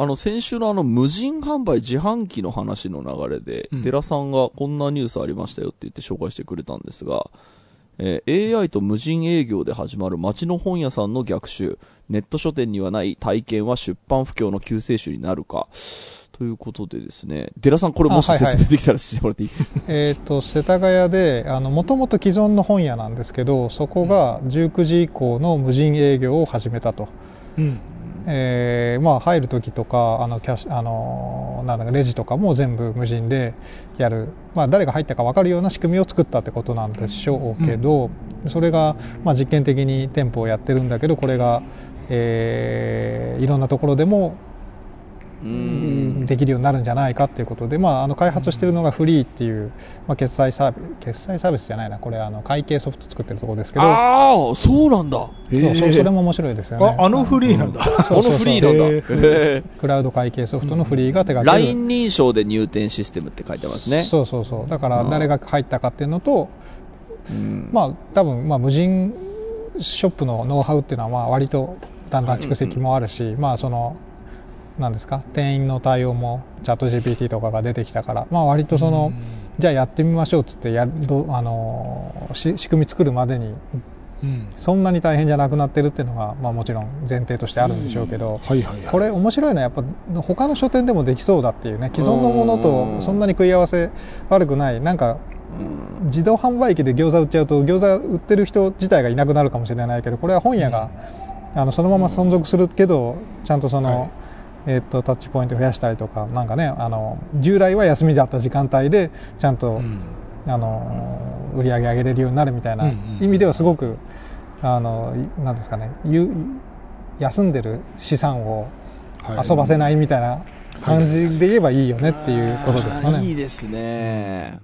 あの、先週のあの、無人販売自販機の話の流れで、うん。寺さんがこんなニュースありましたよって言って紹介してくれたんですが、えー AI と無人営業で始まる街の本屋さんの逆襲、ネット書店にはない体験は出版不況の救世主になるか。ということでですね、寺さんこれもし説明できたらしてもらっていい、えっ、と世田谷であのもともと既存の本屋なんですけどそこが19時以降の無人営業を始めたと、うんえーまあ入る時とかあのキャッシュあのなんだかレジとかも全部無人でやる、まあ、誰が入ったか分かるような仕組みを作ったってことなんでしょうけど、それが、まあ、実験的に店舗をやってるんだけどこれが、えーいろんなところでも。できるようになるんじゃないかっていうことで、まあ、あの開発してるのがフリーっていう、まあ、決済サービス決済サービスじゃないなこれあの会計ソフト作ってるところですけど。ああ、そうなんだ。へそうそれも、も面白いですよね。ああのフリーなんだ、あのフリーなんだ。クラウド会計ソフトのフリーが手ーがける、LINE 認証で入店システムって書いてますね。そうそうそう。だから誰が入ったかっていうのと、うん。まあ多分まあ無人ショップのノウハウっていうのはまあ割とだんだん蓄積もあるし、まあそのなんですか？店員の対応もチャット GPT とかが出てきたから。まあ割とその、じゃあやってみましょうっつってやるどあのし仕組み作るまでにうん。そんなに大変じゃなくなってるっていうのが、まあ、もちろん前提としてあるんでしょうけど、はいはいはい。これ面白いのはやっぱ他の書店でもできそうだっていうね既存のものうんとそんなに食い合わせ悪くない。なんかうん自動販売機で餃子売っちゃうと餃子売ってる人自体がいなくなるかもしれないけどこれは本屋が、あのそのまま存続するけどちゃんとその、はいえー、とタッチポイント増やしたりとかなんかねあの従来は休みだった時間帯でちゃんと、うん。あの売り上げ上げれるようになるみたいな意味ではすごく、あのいなんですかねゆ休んでる資産をはい。遊ばせないみたいな感じで言えばいいよねっていうことですかね。いいですね。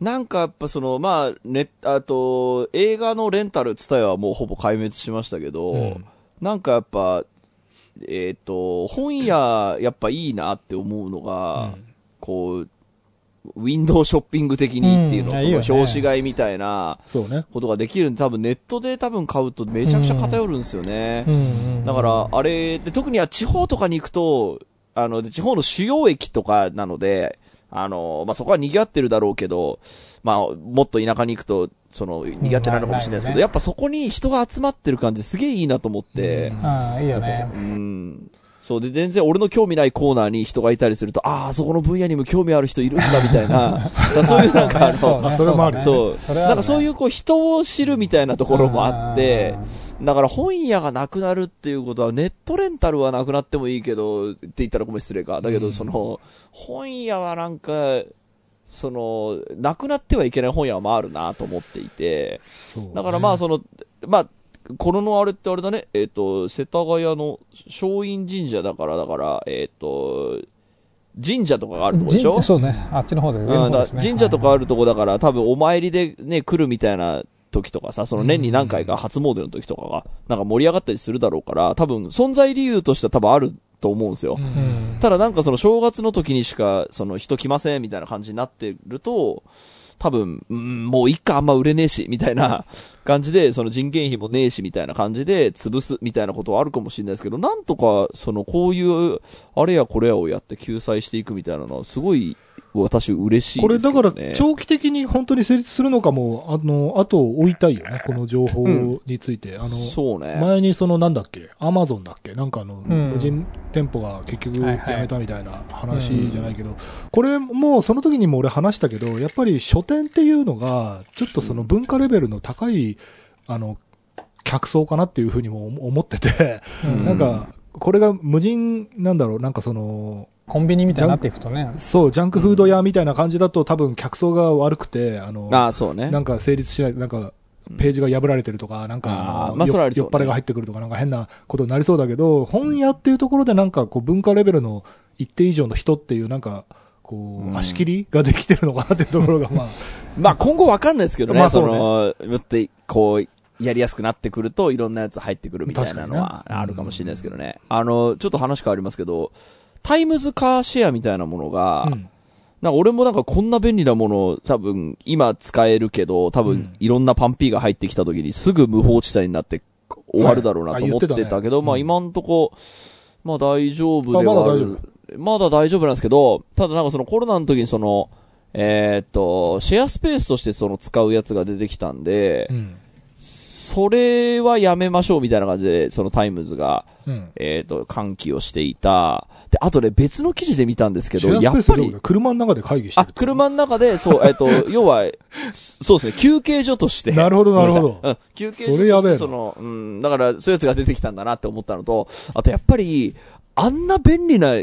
なんかやっぱその、まあ、ね、あと、映画のレンタルツタヤはもうほぼ壊滅しましたけど、うん。なんかやっぱ、えっ、と、本屋、やっぱいいなって思うのが、うん。こう、ウィンドウショッピング的にっていうの、そのうん。いやいいよね。表紙買いみたいなそうね。ことができるんで、多分ネットで多分買うとめちゃくちゃ偏るんですよね。だから、あれ、で、特には地方とかに行くと、あの、で地方の主要駅とかなので、あの、まあ、そこは賑わってるだろうけど、まあ、もっと田舎に行くと、その、賑わってないのかもしれないですけど、うんやっぱそこに人が集まってる感じすげえいいなと思って、ああいいよね。うん。そうで、全然俺の興味ないコーナーに人がいたりすると、ああ、そこの分野にも興味ある人いるんだ、みたいな。そういうなんかあの、そうねそれもあるそう。なんかそういうこう人を知るみたいなところもあって、だから本屋がなくなるっていうことは、ネットレンタルはなくなってもいいけど、って言ったらごめん失礼か。だけど、その、本屋はなんか、その、なくなってはいけない本屋もあるなと思っていて、ねだからまあその、まあ、このあれってあれだね、えっ、と、世田谷の松陰神社だから、だから、えっ、と、神社とかがあるとこでしょ？神そうね、あっちの方で上のうん、神社とかあるとこだから、多分お参りでね、来るみたいな時とかさ、その年に何回か初詣の時とかが、なんか盛り上がったりするだろうから、多分存在理由としては多分あると思うんですよ。ただなんかその正月の時にしか、その人来ませんみたいな感じになってると、多分、うん、もう一家あんま売れねえし、みたいな感じで、その人件費もねえし、みたいな感じで潰す、みたいなことはあるかもしれないですけど、なんとか、その、こういう、あれやこれやをやって救済していくみたいなのは、すごい、私嬉しいこれだ。から長期的に本当に成立するのかも、あの、後を追いたいよね、この情報について。あの、そうね。前にそのなんだっけ、アマゾンだっけなんかあの、ん無人店舗が結局やめたみたいな話じゃないけど、これもうその時にも俺話したけど、やっぱり書店っていうのが、ちょっとその文化レベルの高い、あの、客層かなっていうふうにも思ってて、うんなんか、これが無人、なんだろう、なんかその、コンビニみたいになっていくとね。そう、ジャンクフード屋みたいな感じだと多分客層が悪くて、あの、ああ、そうね。なんか成立しない、なんか、ページが破られてるとか、なんかまあそれはありそうね酔っ払いが入ってくるとか、なんか変なことになりそうだけど、本屋っていうところでなんかこう文化レベルの一定以上の人っていうなんか、こう足切りができてるのかなっていうところが、まあ、まあ今後わかんないですけどね。そまあそうねの、もっと、こう、やりやすくなってくると、いろんなやつ入ってくるみたいなのはあるかもしれないですけどね。あの、ちょっと話変わりますけど、タイムズカーシェアみたいなものが、うん。なんか俺もなんかこんな便利なもの多分今使えるけど、多分うん。いろんなパンピーが入ってきた時にすぐ無法地帯になって終わるだろうなと思ってはい。あ言ってたね。たけど、まあうん。今んとこ、まあ大丈夫ではある。まだ大丈夫なんですけど、ただなんかそのコロナの時にその、えーっと、シェアスペースとしてその使うやつが出てきたんで、うん。それはやめましょうみたいな感じで、そのタイムズが、うん。えーっと、喚起をしていた。で、あとね、別の記事で見たんですけど、やっぱり車の中で会議してある、。車の中で、そう、えーっと、要は、そうですね、休憩所として。なるほどなるほどうん、休憩所として、その、うん、だから、そういうやつが出てきたんだなって思ったのと、あとやっぱり、あんな便利な、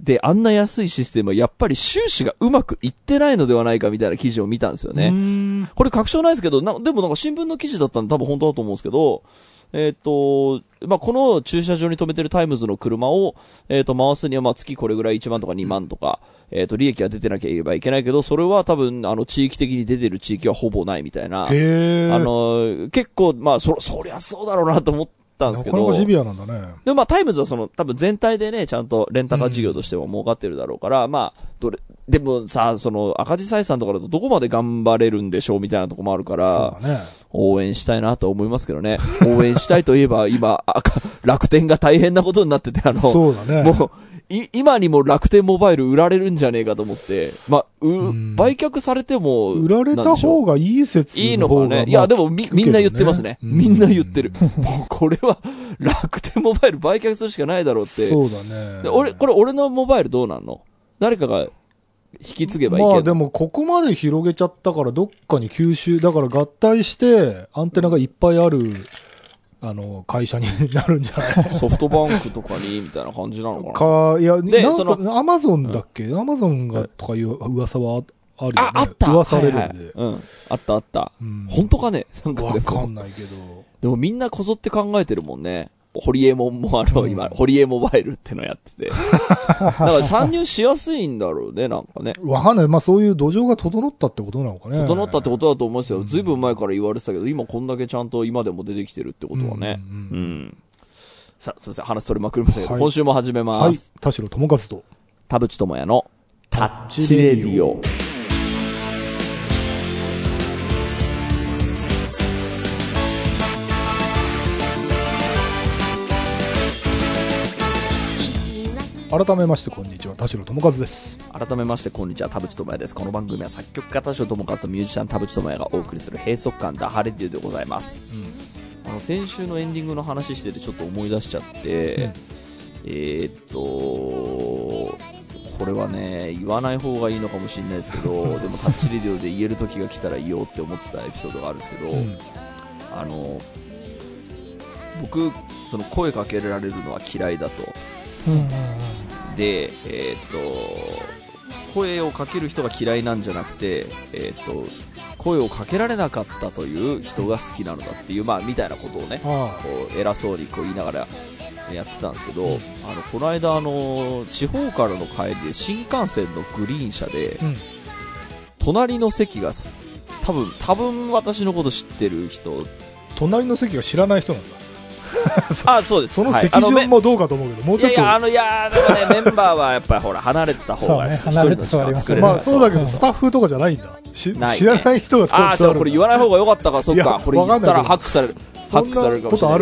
で、あんな安いシステムは、やっぱり収支がうまくいってないのではないかみたいな記事を見たんですようね。これ確証ないですけど、な、でもなんか新聞の記事だったんで多分本当だと思うんですけど、えっ、と、まあ、この駐車場に止めてるタイムズの車を、えっ、と、回すには、まあ、月これぐらい1万とか2万とか、えっ、と、利益が出てなければいけないけど、それは多分、あの、地域的に出てる地域はほぼないみたいな。あの、結構、まあ、そ、そりゃそうだろうなと思ったんですけど。なかなかシビアなんだね。でもまあ、タイムズはその、多分全体でね、ちゃんとレンタカー事業としても儲かってるだろうから、まあ、どれ、でもさ、その、赤字採算とかだとどこまで頑張れるんでしょうみたいなとこもあるから、ね。応援したいなと思いますけどね。応援したいといえば、今、赤 楽天が大変なことになってて、あの、そうだね。もう、い、今にも楽天モバイル売られるんじゃねえかと思って、まあ、う、うん売却されても、売られた方がいい説いいの。かね。いや、でもみ、みんな言ってますね。うんみんな言ってる。もう、これは、楽天モバイル売却するしかないだろうって。そうだね。で俺、これ俺のモバイルどうなんの？誰かが引き継げばいいけど。まあでもここまで広げちゃったからどっかに吸収、だから合体してアンテナがいっぱいある、あの、会社になるんじゃない？ソフトバンクとかに、みたいな感じなのかな？か、いや、なんでそか、アマゾンだっけ？アマゾンがとかいう噂はあるよね。あ、あった噂レベルで。はいはいうん。あったあった。うん本当かね？なんかわかんないけど。でもみんなこぞって考えてるもんね。ホリエモンもあの、うん今、ホリエモバイルってのやってて。だから参入しやすいんだろうね、なんかね。わかんない。まあそういう土壌が整ったってことなのかね。整ったってことだと思いますよ。ずいぶん前から言われてたけど、今こんだけちゃんと今でも出てきてるってことはね。ううんん。さあ、すいません。話取れまくりましたけど、はい今週も始めまはいす。。田代智和と。田淵智也のタッチレディオ。改めましてこんにちは。田代智和です。改めまして、こんにちは。田淵智也です。この番組は作曲家田代智和とミュージシャン田淵智也がお送りする閉塞感ダハレディオでございます。あの、先週のエンディングの話しててちょっと思い出しちゃって、うんえーっと、これはね、言わない方がいいのかもしれないですけど、でもタッチレディオで言える時が来たら言おうって思ってたエピソードがあるんですけど、うんあの、僕、その声かけられるのは嫌いだと。うんうんで、えーっと、声をかける人が嫌いなんじゃなくて、えーっと、声をかけられなかったという人が好きなのだっていう、まあ、みたいなことをね、あこう偉そうにこう言いながらやってたんですけど、あのこの間あの地方からの帰りで新幹線のグリーン車で、うん。隣の席がす多分多分私のこと知ってる人。隣の席が知らない人なんだ。あそうです。その席順もどうかと思うけど、もうちょっと。いやいやあのいやでもね メンバーはやっぱりほら離れてた方が一人の時間作れるまあそうだけど、うん。スタッフとかじゃないんだ。知らない人がああそうこれ言わない方が良かったかそっか。これ言ったらハックされる。ハックされるかもしれない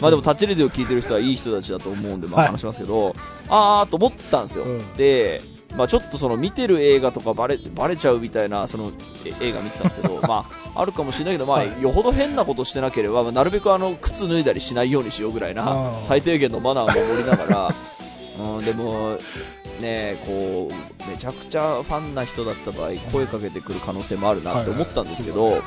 まあでもタッチレディを聞いてる人はいい人たちだと思うんでまあはい。話しますけど、あーと思ったんですよ、うん。でまあちょっとその見てる映画とかバレバレちゃうみたいなそのえ映画見てたんですけど まああるかもしれないけどまあはい。よほど変なことしてなければ、まあなるべくあの靴脱いだりしないようにしようぐらいな最低限のマナーを守りながら。うん、でもねこうめちゃくちゃファンな人だった場合声かけてくる可能性もあるなって思ったんですけど、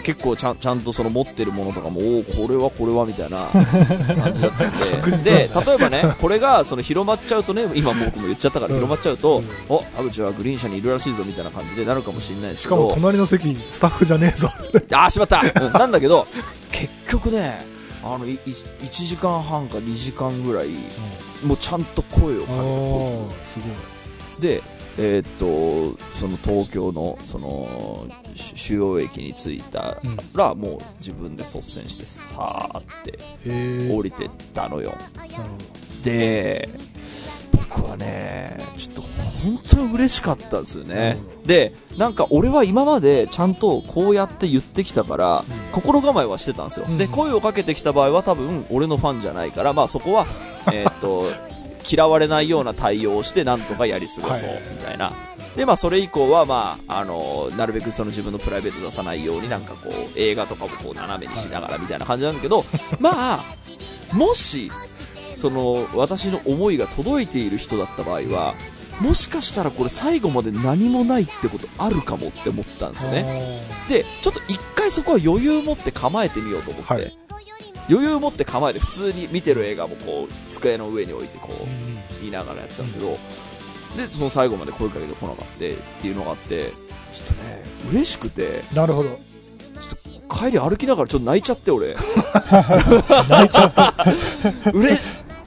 結構ちゃんちゃんとその持ってるものとかもおおこれはこれはみたいな 感じだったんで。で例えばねこれがその広まっちゃうとね今僕も言っちゃったからうん。広まっちゃうと、うんお田淵はグリーン車にいるらしいぞみたいな感じでなるかもしれないですしかも隣の席、スタッフじゃねえぞ。あーしまった、うん。なんだけど結局ねあのいい1時間半か2時間ぐらいもうちゃんと声をかけてすごい。で、えーっと、その東京の、その、主主要駅に着いたうんら、もう自分で率先して、さーって。降りてったのよ。で、僕はね、ちょっと本当に嬉しかったんですよねう。で、なんか俺は今までちゃんとこうやって言ってきたから、うん心構えはしてたんですよ。うんで、声をかけてきた場合は多分俺のファンじゃないから、まあそこは、えーっと、嫌われないような対応をして、なんとかやり過ごそうはい、みたいな。で、まあ、それ以降は、まあ、あの、なるべくその自分のプライベート出さないように、なんかこう、映画とかもこう、斜めにしながらみたいな感じなんだけど、まあ、もし、その、私の思いが届いている人だった場合は、もしかしたらこれ最後まで何もないってことあるかもって思ったんですよね。で、ちょっと一回そこは余裕持って構えてみようと思って、はい余裕持って構えて普通に見てる映画もこう、机の上に置いてこう、見ながらやってたんですけど、で、その最後まで声かけてこなかったっていうのがあって、ちょっとね、嬉しくて、なるほど。帰り歩きながらちょっと泣いちゃって俺。泣いちゃう。俺、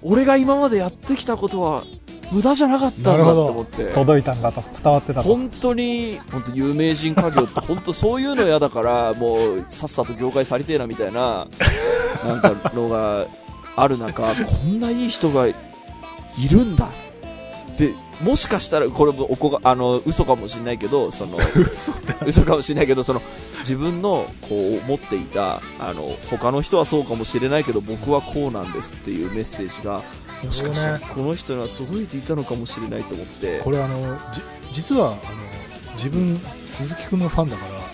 俺が今までやってきたことは無駄じゃなかったんだって思って。届いたんだと伝わってたと本当に、本当有名人家業って本当そういうの嫌だから、もうさっさと業界去りてえなみたいな、なんかのがある中、こんないい人がいるんだ。で、もしかしたら、これもおこが、あの、嘘かもしれないけど、その、嘘かもしれないけど、その、自分の、こう、持っていた、あの、他の人はそうかもしれないけど、僕はこうなんですっていうメッセージが、もしかしたら、この人には届いていたのかもしれないと思って、これあの、じ実は、あの、自分、鈴木くんのファンだから、あの、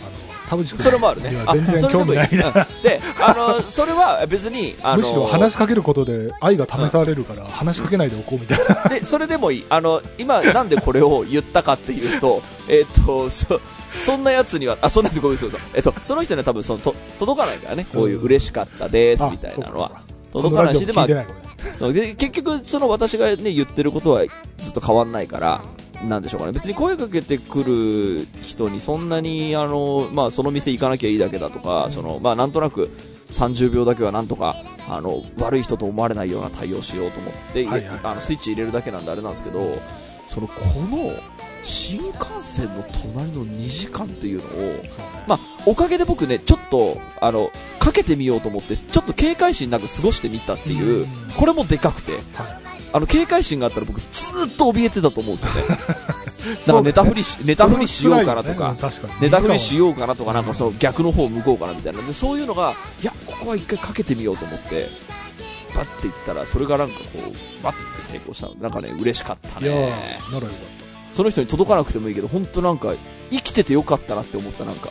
田淵くんそれもあるね全然興味ないな。それであの、それは別に、あの、むしろ話しかけることで愛が試されるから、話しかけないでおこうみたいな。で、それでもいい。あの、今、なんでこれを言ったかっていうと、えっ、と、そ、そんなやつには、あ、そんなやつごめんなさい。えっと、その人には多分その、と、届かないからね。こういう嬉しかったです、みたいなのは。届かないし、で、ま結局、その私がね、言ってることはずっと変わんないから、なんでしょうかね。別に声かけてくる人にそんなに、あの、まあ、その店行かなきゃいいだけだとか、その、まあ、なんとなく、30秒だけはなんとか、あの、悪い人と思われないような対応しようと思って、はいはい。あの、スイッチ入れるだけなんであれなんですけど、その、この、新幹線の隣の2時間っていうのを、まあ、おかげで僕ね、ちょっと、あの、かけてみようと思って、ちょっと警戒心なく過ごしてみたっていう、うん。これもでかくて、はい。あの、警戒心があったら僕ずーっと怯えてたと思うんですよね。なんかネタフリし、ネタフリしようかなとか、ね。確かにネタフリしようかなとか、なんかその逆の方向こうかなみたいな。で、そういうのが、いや、ここは一回かけてみようと思って、バッていったら、それがなんかこう、バッて成功したの。で、なんかね、嬉しかったいや。ならよかっその人に届かなくてもいいけど、本当なんか、生きててよかったなって思った、なんか。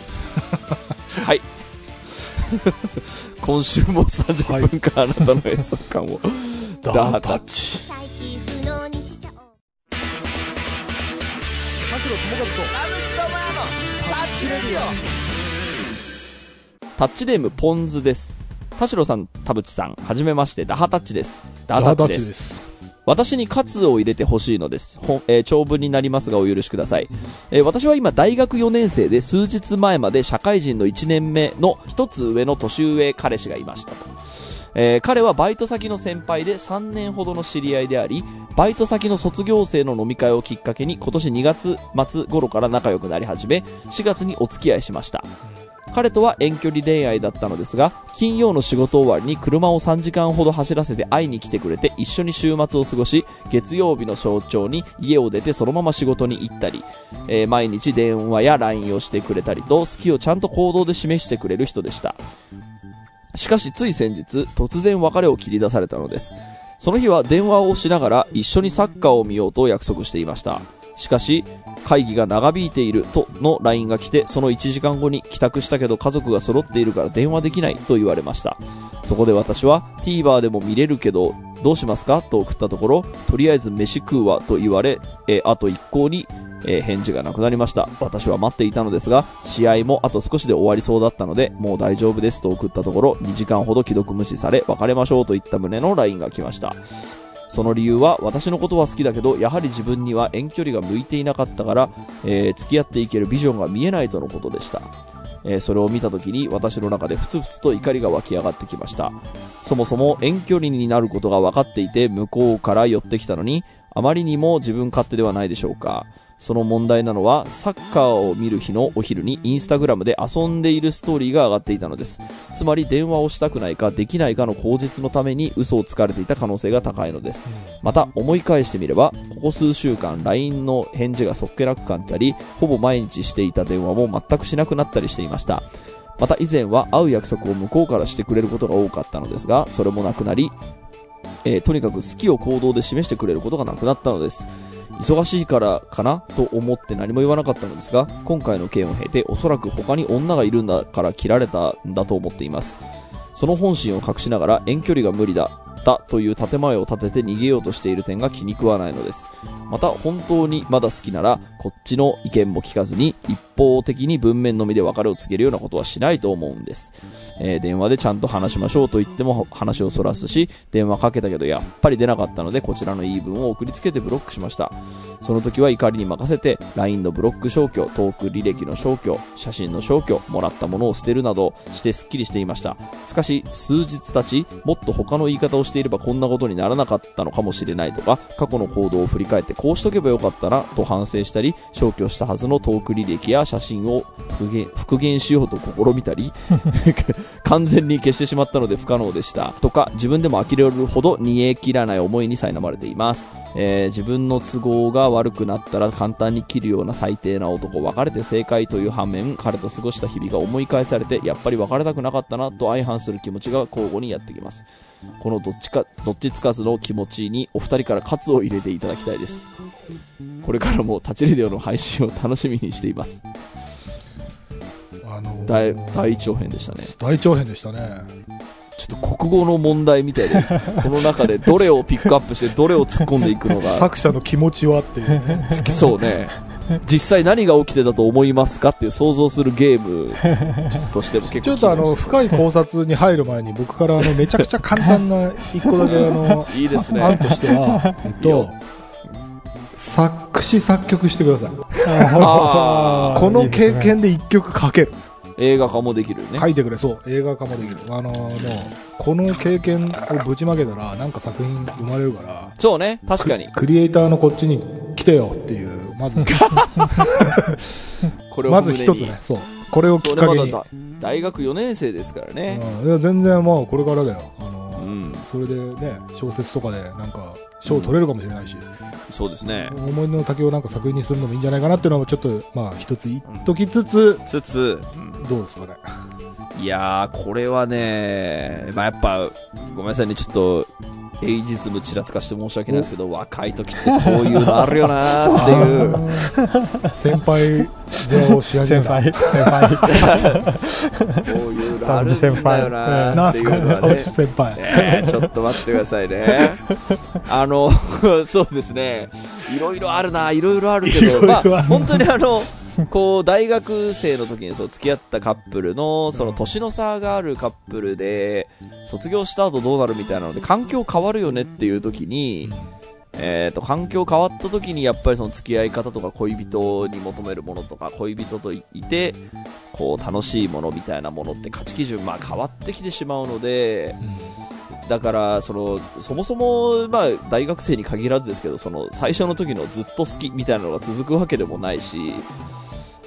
はい。今週も30分間、あなたの演奏感を。た。ダータッチ。タッチネームポンズです。田代さん、田淵さん、はじめまして、ダハタッチです。ダハタッチです。私にカツを入れてほしいのです。えー長文になりますがお許しください。えー私は今大学4年生で数日前まで社会人の1年目の一つ上の年上彼氏がいましたと。えー彼はバイト先の先輩で3年ほどの知り合いであり、バイト先の卒業生の飲み会をきっかけに今年2月末頃から仲良くなり始め、4月にお付き合いしました。彼とは遠距離恋愛だったのですが、金曜の仕事終わりに車を3時間ほど走らせて会いに来てくれて一緒に週末を過ごし、月曜日の早朝に家を出てそのまま仕事に行ったり、えー毎日電話や LINE をしてくれたりと、好きをちゃんと行動で示してくれる人でした。しかしつい先日、突然別れを切り出されたのです。その日は電話をしながら一緒にサッカーを見ようと約束していました。しかし、会議が長引いているとの LINE が来て、その1時間後に帰宅したけど家族が揃っているから電話できないと言われました。そこで私は TVer でも見れるけど、どうしますか？と送ったところ、とりあえず飯食うわと言われ、えあと一向に、え返事がなくなりました。私は待っていたのですが、試合もあと少しで終わりそうだったので、もう大丈夫ですと送ったところ、2時間ほど既読無視され、別れましょうといった旨の LINE が来ました。その理由は私のことは好きだけどやはり自分には遠距離が向いていなかったから、えー付き合っていけるビジョンが見えないとのことでした、えーそれを見た時に私の中でふつふつと怒りが湧き上がってきました。そもそも遠距離になることが分かっていて向こうから寄ってきたのにあまりにも自分勝手ではないでしょうか。その問題なのはサッカーを見る日のお昼にインスタグラムで遊んでいるストーリーが上がっていたのです。つまり電話をしたくないかできないかの口実のために嘘をつかれていた可能性が高いのです。また思い返してみればここ数週間 LINE の返事がそっけなく感じたりほぼ毎日していた電話も全くしなくなったりしていました。また以前は会う約束を向こうからしてくれることが多かったのですがそれもなくなりえーとにかく好きを行動で示してくれることがなくなったのです。忙しいからかなと思って何も言わなかったのですが、今回の件を経ておそらく他に女がいるんだから切られたんだと思っています。その本心を隠しながら遠距離が無理だったという建前を立てて逃げようとしている点が気に食わないのです。また本当にまだ好きならこっちの意見も聞かずに一方的に文面のみで別れを告げるようなことはしないと思うんです。えー電話でちゃんと話しましょうと言っても話をそらすし、電話かけたけどやっぱり出なかったのでこちらの言い分を送りつけてブロックしました。その時は怒りに任せて LINE のブロック消去、トーク履歴の消去、写真の消去、もらったものを捨てるなどしてスッキリしていました。しかし数日経ち、もっと他の言い方をしていればこんなことにならなかったのかもしれないとか、過去の行動を振り返ってこうしとけばよかったなと反省したり、消去したはずのトーク履歴や写真を復元しようと試みたり、完全に消してしまったので不可能でした。とか、自分でも呆れるほど煮え切らない思いに苛まれています。えー自分の都合が悪くなったら簡単に切るような最低な男、別れて正解という反面、彼と過ごした日々が思い返されて、やっぱり別れたくなかったなと相反する気持ちが交互にやってきます。このどっちか、どっちつかずの気持ちにお二人から喝を入れていただきたいです。これからも立ちレディオの配信を楽しみにしています。あのー大、大長編でしたね。大長編でしたね。ちょっと国語の問題みたいで、この中でどれをピックアップしてどれを突っ込んでいくのが、作者の気持ちはっていうね。そうね。実際何が起きてたと思いますかっていう想像するゲームとしても結構ちょっとあの、深い考察に入る前に僕からあの、めちゃくちゃ簡単な一個だけあの、いいですね。案としては、えっと、作詞作曲してください。この経験で一曲書ける。映画化もできるね。書いてくれ、そう。映画化もできる。あの、もう、この経験をぶちまけたら、なんか作品生まれるから、そうね、確かに。クリエイターのこっちに来てよっていう、まず、これをまず一つね、そう。これをきっかけに。大学4年生ですからね。うんいや全然もうこれからだよ。あの、うん、それでね、小説とかでなんか賞取れるかもしれないし、そうですね。思い出の竹をなんか作品にするのもいいんじゃないかなっていうのはちょっと、まあ一つ言っときつつ、つつ、どうですかね。いやー、これはね、まあやっぱ、ごめんなさいね、ちょっと、エイジズムちらつかして申し訳ないですけど、若い時ってこういうのあるよなーっていう。先輩面をし始め先た。輩先輩こういうのあるんだよなーっていうのはね。先輩。えーちょっと待ってくださいね。あの、そうですね。いろいろあるな、いろいろあるけど、まあ、本当にあの、こう、大学生の時にそう付き合ったカップルの、その年の差があるカップルで、卒業した後どうなるみたいなので、環境変わるよねっていう時に、えっ、と、環境変わった時にやっぱりその付き合い方とか恋人に求めるものとか、恋人といて、こう、楽しいものみたいなものって価値基準、まあ変わってきてしまうので、だから、その、そもそも、まあ、大学生に限らずですけど、その、最初の時のずっと好きみたいなのが続くわけでもないし、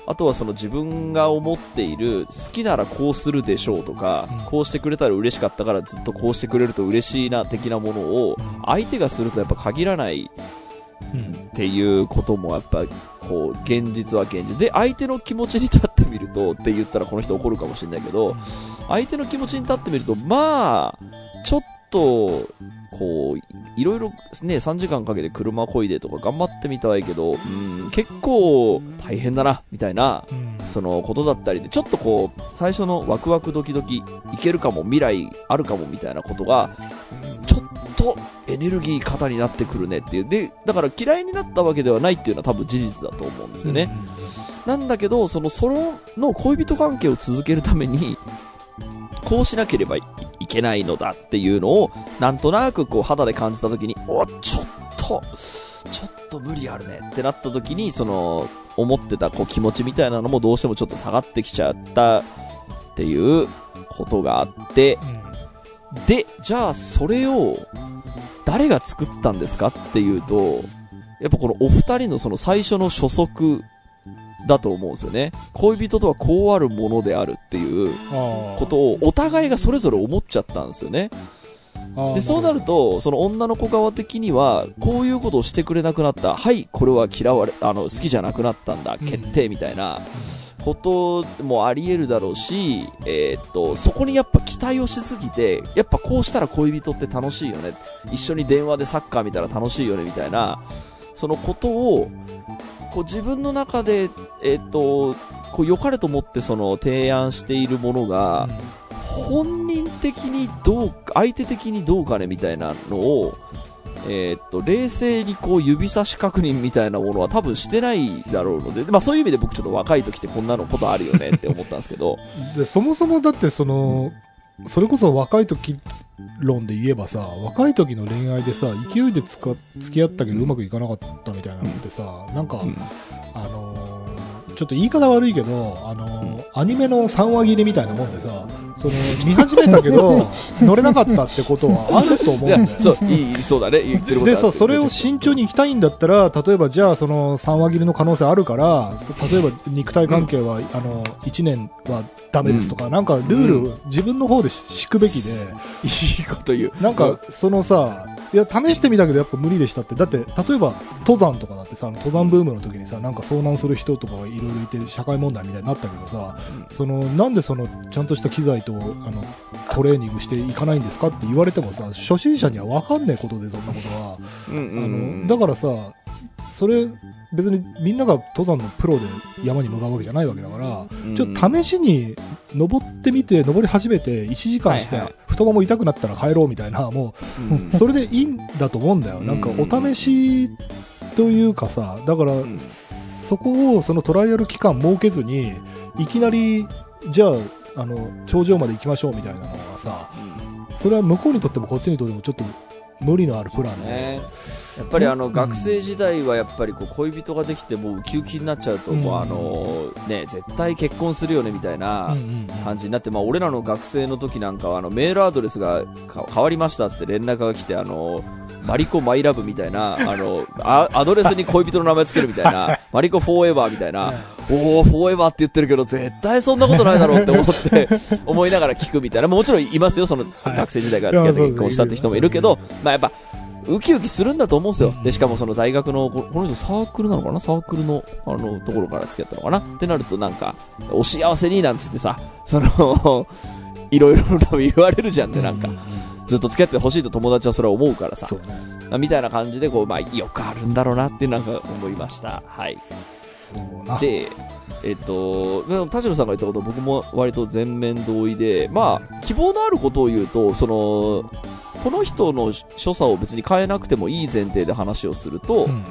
あとはその自分が思っている、好きならこうするでしょうとか、うん。こうしてくれたら嬉しかったからずっとこうしてくれると嬉しいな、的なものを、相手がするとやっぱ限らないっていうこともやっぱ、こう、現実は現実。で、相手の気持ちに立ってみると、って言ったらこの人怒るかもしれないけど、相手の気持ちに立ってみると、まあ、ちょっと、こう、いろいろね、3時間かけて車こいでとか頑張ってみたはいいけど、うん、結構大変だな、みたいな、うんそのことだったりで、ちょっとこう、最初のワクワクドキドキ、いけるかも、未来あるかもみたいなことが、うんちょっとエネルギー型になってくるねっていう。で、だから嫌いになったわけではないっていうのは多分事実だと思うんですよね。なんだけど、その、その、の恋人関係を続けるために、こうしなければいいけないのだっていうのを、なんとなくこう肌で感じたときに、お、ちょっと、ちょっと無理あるねってなったときに、その、思ってたこう気持ちみたいなのもどうしてもちょっと下がってきちゃったっていうことがあって、で、じゃあそれを誰が作ったんですかっていうと、やっぱこのお二人のその最初の初速だと思うんですよね。恋人とはこうあるものであるっていうこことをお互いがそれぞれ思っちゃったんですよね。で、そうなると、その女の子側的には、こういうことをしてくれなくなった。はい、これは嫌われ、あの、好きじゃなくなったんだ。決定みたいなこともあり得るだろうし、えーっと、そこにやっぱ期待をしすぎて、やっぱこうしたら恋人って楽しいよね。一緒に電話でサッカー見たら楽しいよね、みたいな、そのことを、こう自分の中で、えっと、こう良かれと思ってその提案しているものが、本人的にどう、相手的にどうかねみたいなのを、えーっと、冷静にこう指差し確認みたいなものは多分してないだろうので、まあそういう意味で僕ちょっと若い時ってこんなのことあるよねって思ったんですけど、で、そもそもだってその、それこそ若い時論で言えばさ、若い時の恋愛でさ、勢いでつか付き合ったけどうまくいかなかったみたいなのってさ、なんか、うん。あのーちょっと言い方悪いけど、あのーアニメの3話切りみたいなもんでさ、その、見始めたけど、乗れなかったってことはあると思うんだよ。そう、いい、そうだね、言ってることで、はそう、それを慎重に行きたいんだったら、例えばじゃあその3話切りの可能性あるから、例えば肉体関係は、あの、1年はダメですとか、なんかルール、自分の方で敷くべきで、いいこと言う。なんか、そのさ、いや、試してみたけどやっぱ無理でしたって。だって、例えば、登山とかだってさ、あの登山ブームの時にさ、なんか遭難する人とかがいろいろいて、社会問題みたいになったけどさ、その、なんでその、ちゃんとした機材と、あの、トレーニングしていかないんですかって言われてもさ、初心者には分かんないことで、そんなことは。うんうんうんあの、だからさ、それ、別にみんなが登山のプロで山に向かうわけじゃないわけだから、うん。ちょっと試しに登ってみて、登り始めて1時間して、太もも痛くなったら帰ろうみたいな、もう、うんそれでいいんだと思うんだよ。なんかお試しというかさ、だから、ん。そこをそのトライアル期間設けずに、いきなり、じゃあ、あの、頂上まで行きましょうみたいなのがさ、それは向こうにとってもこっちにとってもちょっと無理のあるプランで。ねやっぱりあのうん学生時代はやっぱりこう恋人ができてもうウキウキになっちゃうともううんあのね絶対結婚するよねみたいな感じになってまあ俺らの学生の時なんかはあのメールアドレスがか変わりましたっつって連絡が来てあのマリコマイラブみたいな あのあアドレスに恋人の名前つけるみたいなマリコフォーエバーみたいなおおフォーエバーって言ってるけど絶対そんなことないだろうって思って 思いながら聞くみたいな。もちろんいますよそのはい学生時代から付き合って結婚したって人もいるけどまあやっぱウキウキするんだと思うんですよ。で、しかもその大学の、ここの人サークルなのかな？サークルの、あの、ところから付き合ったのかな？ってなるとなんか、お幸せになんつってさ、その、いろいろ多分言われるじゃんってなんか。ずっと付き合ってほしいと友達はそれは思うからさ。みたいな感じでこう、まあよくあるんだろうなってなんか思いました。はい。で、えっと、田代さんが言ったこと僕も割と全面同意で、まあ、希望のあることを言うと、その、この人の所作を別に変えなくてもいい前提で話をすると、うん。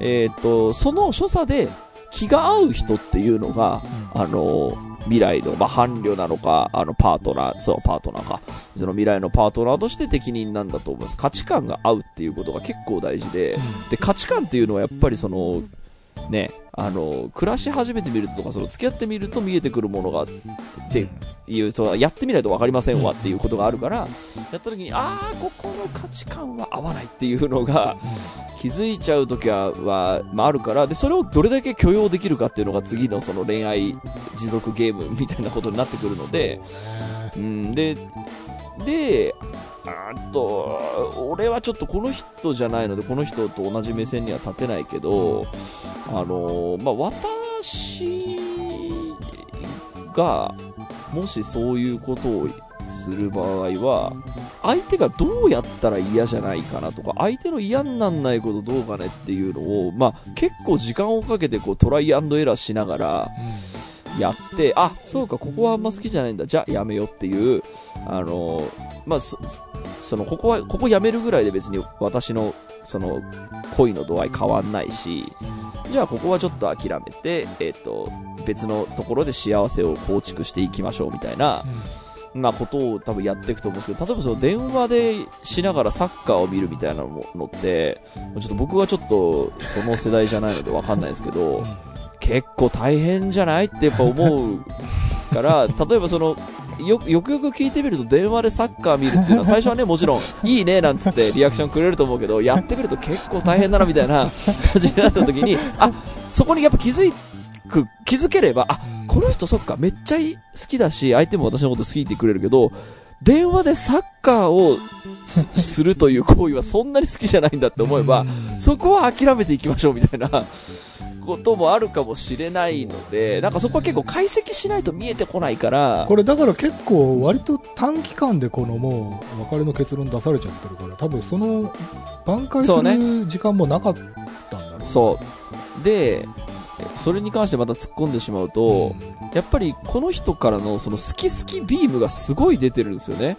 えっと、その所作で気が合う人っていうのが、あの、未来の、まあ、伴侶なのか、あの、パートナー、そう、パートナーか。その未来のパートナーとして適任なんだと思います。価値観が合うっていうことが結構大事で、で、価値観っていうのはやっぱりその、ね、あの、暮らし始めてみるととか、その付き合ってみると見えてくるものが、っていう、そのやってみないと分かりませんわっていうことがあるから、やった時に、あー、ここの価値観は合わないっていうのが、気づいちゃう時は、はまあ、あるから、で、それをどれだけ許容できるかっていうのが次のその恋愛持続ゲームみたいなことになってくるので、うん、で、で、あと、俺はちょっとこの人じゃないので、この人と同じ目線には立てないけど、あの、まあ、私が、もしそういうことをする場合は、相手がどうやったら嫌じゃないかなとか、相手の嫌になんないことどうかねっていうのを、まあ、結構時間をかけてこうトライアンドエラーしながらやって、あ、そうか、ここはあんま好きじゃないんだ、じゃあやめようっていう、あの、まあ、そその、ここは、ここやめるぐらいで別に私の、その、恋の度合い変わんないし、じゃあここはちょっと諦めて、えっ、と、別のところで幸せを構築していきましょうみたいな、まあ、ことを多分やっていくと思うんですけど、例えばその電話でしながらサッカーを見るみたいなのって、ちょっと僕はちょっとその世代じゃないのでわかんないですけど、結構大変じゃない？ってやっぱ思うから、例えばその、よよくよく聞いてみると電話でサッカー見るっていうのは 最初はねもちろんいいねなんつってリアクションくれると思うけどやってくると結構大変だなみたいな感じになった時にあそこにやっぱ気づく気づければあこの人そっかめっちゃい好きだし相手も私のこと好きってくれるけど電話でサッカーをすするという行為はそんなに好きじゃないんだって思えばそこは諦めていきましょうみたいなここともあるかもしれないので、なんかそこは結構解析しないと見えてこないから、これだから結構割と短期間でこのもう別れの結論出されちゃってるから多分その挽回する時間もなかったんだろうねそう。で、それに関してまた突っ込んでしまうと、やっぱりこの人からのその好き好きビームがすごい出てるんですよね。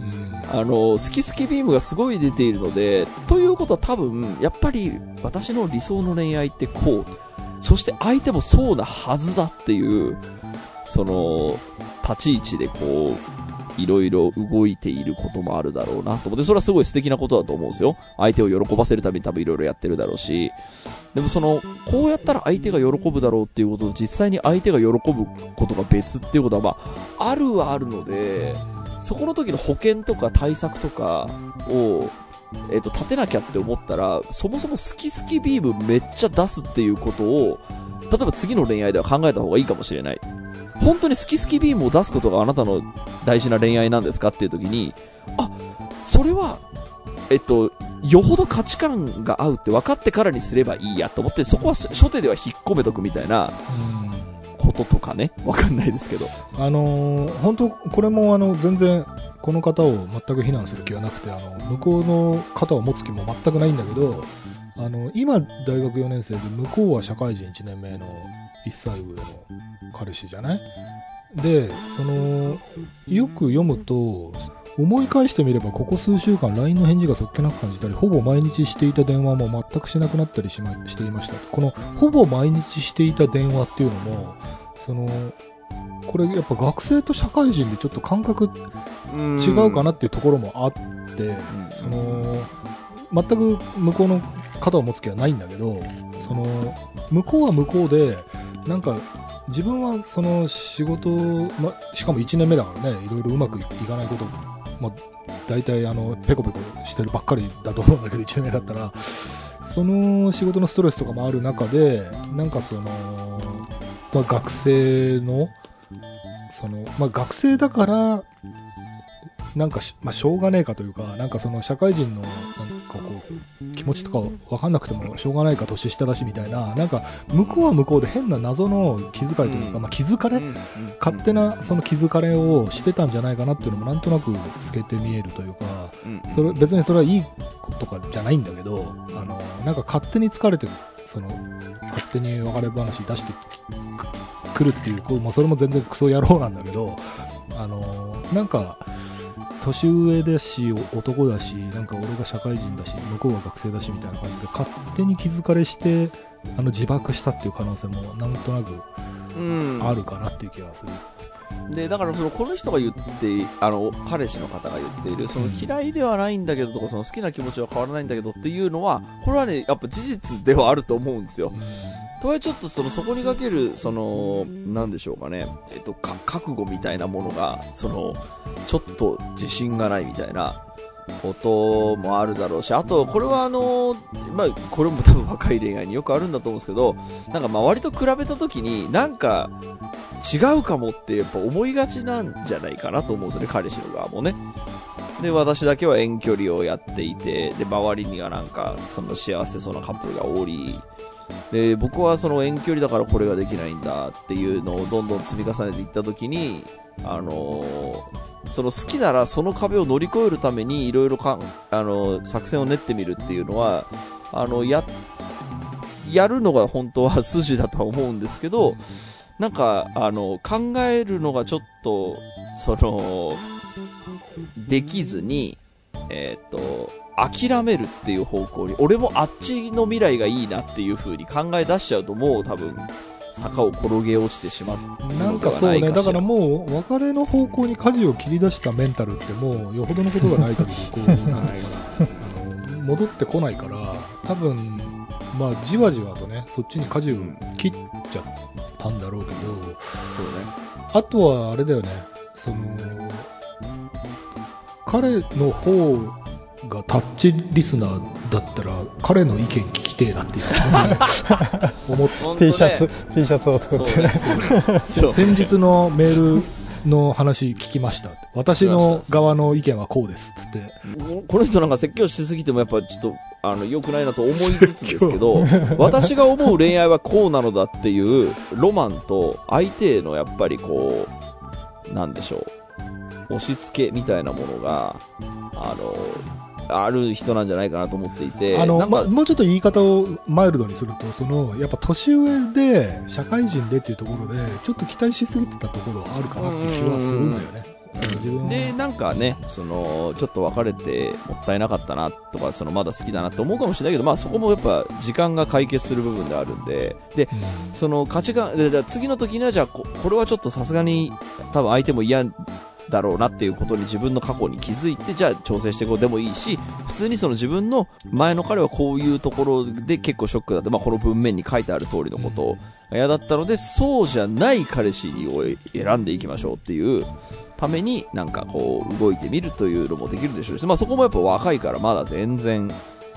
うんあの、好き好きビームがすごい出ているので、ということは多分、やっぱり私の理想の恋愛ってこう、そして相手もそうなはずだっていう、その、立ち位置でこう、いろいろ動いていることもあるだろうなと思って、それはすごい素敵なことだと思うんですよ。相手を喜ばせるために多分いろいろやってるだろうし、でもその、こうやったら相手が喜ぶだろうっていうことと、実際に相手が喜ぶことが別っていうことは、まあ、あるはあるので、そこの時の保険とか対策とかを、えっ、と、立てなきゃって思ったら、そもそも好き好きビームめっちゃ出すっていうことを、例えば次の恋愛では考えた方がいいかもしれない。本当に好き好きビームを出すことがあなたの大事な恋愛なんですかっていう時に、あ、それは、えっと、よほど価値観が合うって分かってからにすればいいやと思って、そこは初手では引っ込めとくみたいなこととかね、わかんないですけど。あのー本当これもあの全然この方を全く非難する気はなくてあの向こうの方を持つ気も全くないんだけどあの今大学4年生で向こうは社会人1年目の1歳上の彼氏じゃない？でそのよく読むと思い返してみればここ数週間 LINE の返事がそっけなく感じたりほぼ毎日していた電話も全くしなくなったりし,、ま、していました。このほぼ毎日していた電話っていうのもそのこれやっぱ学生と社会人でちょっと感覚違うかなっていうところもあって、その全く向こうの肩を持つ気はないんだけどその向こうは向こうでなんか自分はその仕事、ま、しかも1年目だからねいろいろうまくいかないこと、まあ、大体あのペコペコしてるばっかりだと思うんだけど1年目だったら。その仕事のストレスとかもある中でなんかその、まあ、学生のその、まあ、学生だからなんかし、まあ、しょうがねえかというか、なんかその社会人の、なんかこう、気持ちとかわかんなくてもしょうがないか年下だしみたいな、なんか、向こうは向こうで変な謎の気遣いというか、うん。まあ気づかれ、勝手なその気づかれをしてたんじゃないかなっていうのもなんとなく透けて見えるというか、それ別にそれはいいことかじゃないんだけど、あの、なんか勝手に疲れてる、その、勝手に別れ話出してくくるっていう、こうまあ、それも全然クソ野郎なんだけど、あの、なんか、年上だし、男だし、なんか俺が社会人だし、向こうが学生だしみたいな感じで、勝手に気づかれして、あの自爆したっていう可能性もなんとなくうん。あるかなっていう気がする。でだからそのこの人が言ってあの彼氏の方が言っているその嫌いではないんだけどとかその好きな気持ちは変わらないんだけどっていうのはこれはねやっぱ事実ではあると思うんですよとはいえちょっとそのそこにかけるそのなんでしょうかねえっとか覚悟みたいなものがそのちょっと自信がないみたいなこともあるだろうしあとこれはあのまあこれも多分若い恋愛によくあるんだと思うんですけどなんか周りと比べた時になんか違うかもってやっぱ思いがちなんじゃないかなと思うんですよね、彼氏の側もね。で、私だけは遠距離をやっていて、で、周りにはなんか、その幸せそうなカップルがおり、で、僕はその遠距離だからこれができないんだっていうのをどんどん積み重ねていったときに、あのーその好きならその壁を乗り越えるためにいろいろか、あの作戦を練ってみるっていうのは、あの、や、やるのが本当は筋だとは思うんですけど、なんか、あの、考えるのがちょっと、その、できずに、えっ、と、諦めるっていう方向に、俺もあっちの未来がいいなっていう風に考え出しちゃうと、もう多分、坂を転げ落ちてしまう。なんかそうね、だからもう別れの方向に舵を切り出したメンタルってもうよほどのことがない限り、こう、あの戻ってこないから、多分、まあじわじわとね、そっちに舵を切っちゃったんだろうけど、そうね。あとはあれだよね、その、彼の方がタッチリスナーだったら、彼の意見聞きてえなっていう思っ本当ね T シャツ、T シャツを作って、ね。先日のメールの話聞きました。私の側の意見はこうです。つって。この人なんか説教しすぎてもやっぱちょっとあの、良くないなと思いつつですけど、私が思う恋愛はこうなのだっていう、ロマンと相手へのやっぱりこう、なんでしょう、押し付けみたいなものが、あの、ある人なんじゃないかなと思っていて、あの、ま、もうちょっと言い方をマイルドにすると、その、やっぱ年上で、社会人でっていうところで、ちょっと期待しすぎてたところはあるかなって気はするんだよね。で、なんかね、その、ちょっと別れてもったいなかったなとか、そのまだ好きだなって思うかもしれないけど、まあそこもやっぱ時間が解決する部分であるんで、で、うん。その価値観、でじゃあ次の時にはじゃあこ、これはちょっとさすがに多分相手も嫌だろうなっていうことに自分の過去に気づいて、じゃあ調整していこうでもいいし、普通にその自分の前の彼はこういうところで結構ショックだって、まあこの文面に書いてある通りのこと。を嫌だったので、そうじゃない彼氏を選んでいきましょうっていうためになんかこう動いてみるというのもできるでしょうし、まあそこもやっぱ若いからまだ全然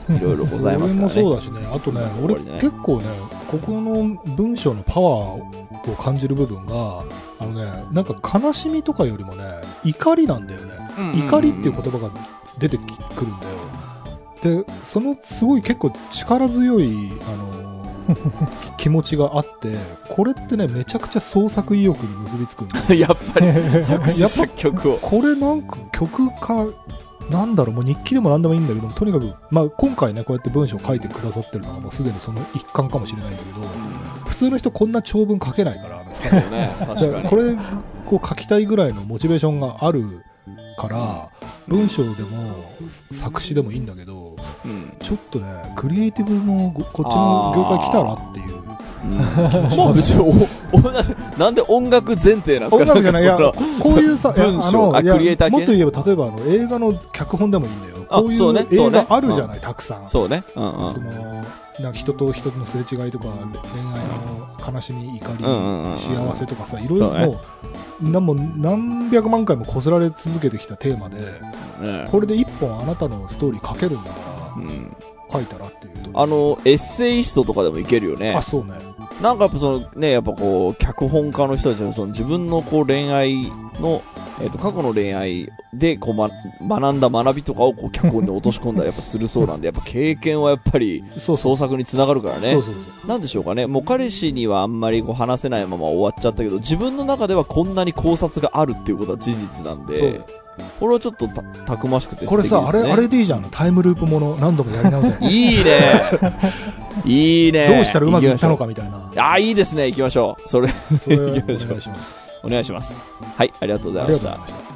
いろいろございますからね。そうだしね、あとね、俺結構ね、ここの文章のパワーを感じる部分が、あのね、なんか悲しみとかよりもね、怒りなんだよね。怒りっていう言葉が出てくるんだよ。で、そのすごい結構力強い、あのー 気持ちがあって、これってね、めちゃくちゃ創作意欲に結びつくんだよ。やっぱり 作詞作曲を。これなんか曲か、なんだろう、もう日記でもなんでもいいんだけど、とにかく、まあ今回ね、こうやって文章を書いてくださってるのがもうすでにその一環かもしれないんだけど、普通の人こんな長文書けないから、使ってね、これこう書きたいぐらいのモチベーションがあるから、文章でも作詞でもいいんだけど、うん。ちょっとね、クリエイティブのごこっちの業界来たらっていう。もう別にななんで音楽前提なんですか？音楽じゃない、いや、こういうさ、文章。あいやクリエイター系？もっと言えば、例えばあの映画の脚本でもいいんだよ。あこういそう映画あるじゃない、たくさん。そそうね。うんうん。そのなんか人と人とのすれ違いとか恋愛の悲しみ怒り、幸せとかさいろいろもうなんも何百万回もこすられ続けてきたテーマでねこれで一本あなたのストーリー書けるんだかうん。ら書いたらっていうとあの、エッセイストとかでもいけるよねあ。そうねなんかやっぱそのね、やっぱこう、脚本家の人たちはその自分のこう恋愛の、えっ、と、過去の恋愛でこう、ま、学んだ学びとかをこう脚本に落とし込んだりやっぱするそうなんで、やっぱ経験はやっぱり創作につながるからね。そうそうそうなんでしょうかね。もう彼氏にはあんまりこう話せないまま終わっちゃったけど、自分の中ではこんなに考察があるっていうことは事実なんそうで、これはちょっとたたくましくて素これ。さあれあれでいいじゃん。タイムループもの何度もやり直せ。いいね。いいね。どうしたらうまくいったのかかみたいな。ああ、いいですね。行きましょう。それ、お願いします。お願いします。はい、ありがとうございました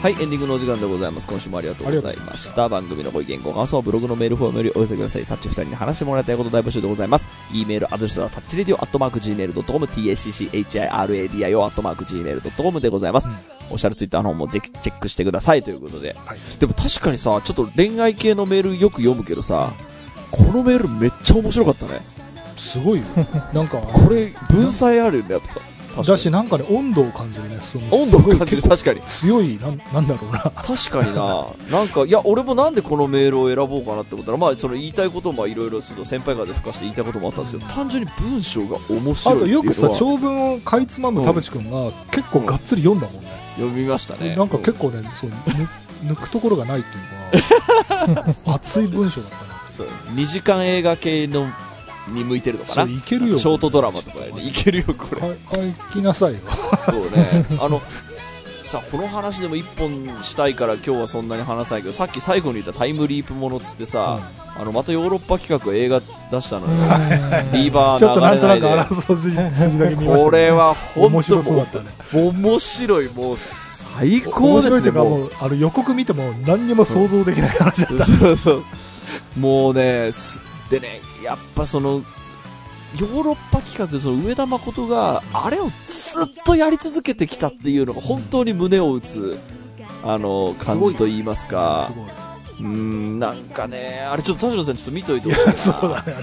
はい、エンディングのお時間でございます。今週もありがとうございました。番組のご意見、ご感想はブログのメールフォームよりお寄せください。タッチ二人に話してもらいたいこと大募集でございます。e メールアドレスはタッチレディオアットマーク Gmail.com、tacchiradio アットマーク Gmail.com でございます。おっしゃるツイッターの方もぜひチェックしてくださいということで。はいでも確かにさ、ちょっと恋愛系のメールよく読むけどさ、このメールめっちゃ面白かったね。すごいよ なんかこれ、文才あるよね、やっぱ。だに。しなんかね温度を感じるねその温度を感じる、確かに。強いなんなんだろうな。確かにな。なんか、いや、俺もなんでこのメールを選ぼうかなって思ったら、まあ、その言いたいこともいろいろちょっと先輩方で吹かして言いたいこともあったんですけど、単純に文章が面あ白いっていうのは。とよくさ長文をかいつまむ田淵君が結構がっつり読んだもんね、読みましたね。なんか結構ねそうぬ抜くところがないっていうか 熱い文章だったねそう、2時間映画系の、に向いてるのかそなういけるよショートドラマとかでね、いけるよ、これ。か書きなさいよそうね。あの、さ、この話でも一本したいから今日はそんなに話さないけど、さっき最後に言ったタイムリープものっつってさ、あの、またヨーロッパ企画映画出したのよ。リーバちょっとなんとなくー流れないで。争う筋筋だけ見ましたけどこれは本面当もねう、面白い、もう最高面ですね、もう。あの予告見ても何にも想像できない話だった、そうそう。もうね、すでね、やっぱその、ヨーロッパ企画、その上田誠が、あれをずっとやり続けてきたっていうのが本当に胸を打つ、あの、感じと言いますか。うーん、なんかね、あれちょっと田代さんちょっと見といてほしいな。そうだね、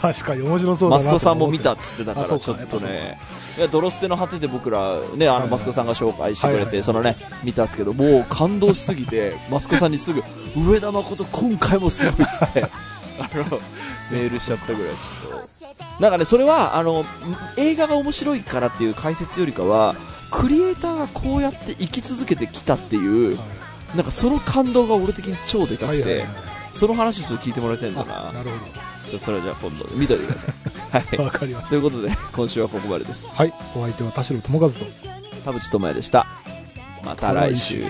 確かに面白そうだな。マスコさんも見たっつってたから、ちょっとね、いや、ドロステの果てで僕ら、ね、あの、マスコさんが紹介してくれて、そのね、見たっすけど、もう感動しすぎて、マスコさんにすぐ、上田誠今回もすごいっつって、あの、メールしちゃったぐらいちょっと。なんかね、それは、あの、映画が面白いからっていう解説よりかは、クリエイターがこうやって生き続けてきたっていう、なんかその感動が俺的に超でかくてその話をちょっと聞いてもらいたいんだな。あなるほちょっとそれはじゃあ今度見といてください。ど。はい。わかりましということで、今週はここまでです。た。はい。お相手は田代智和と。田淵智也でした。また来週。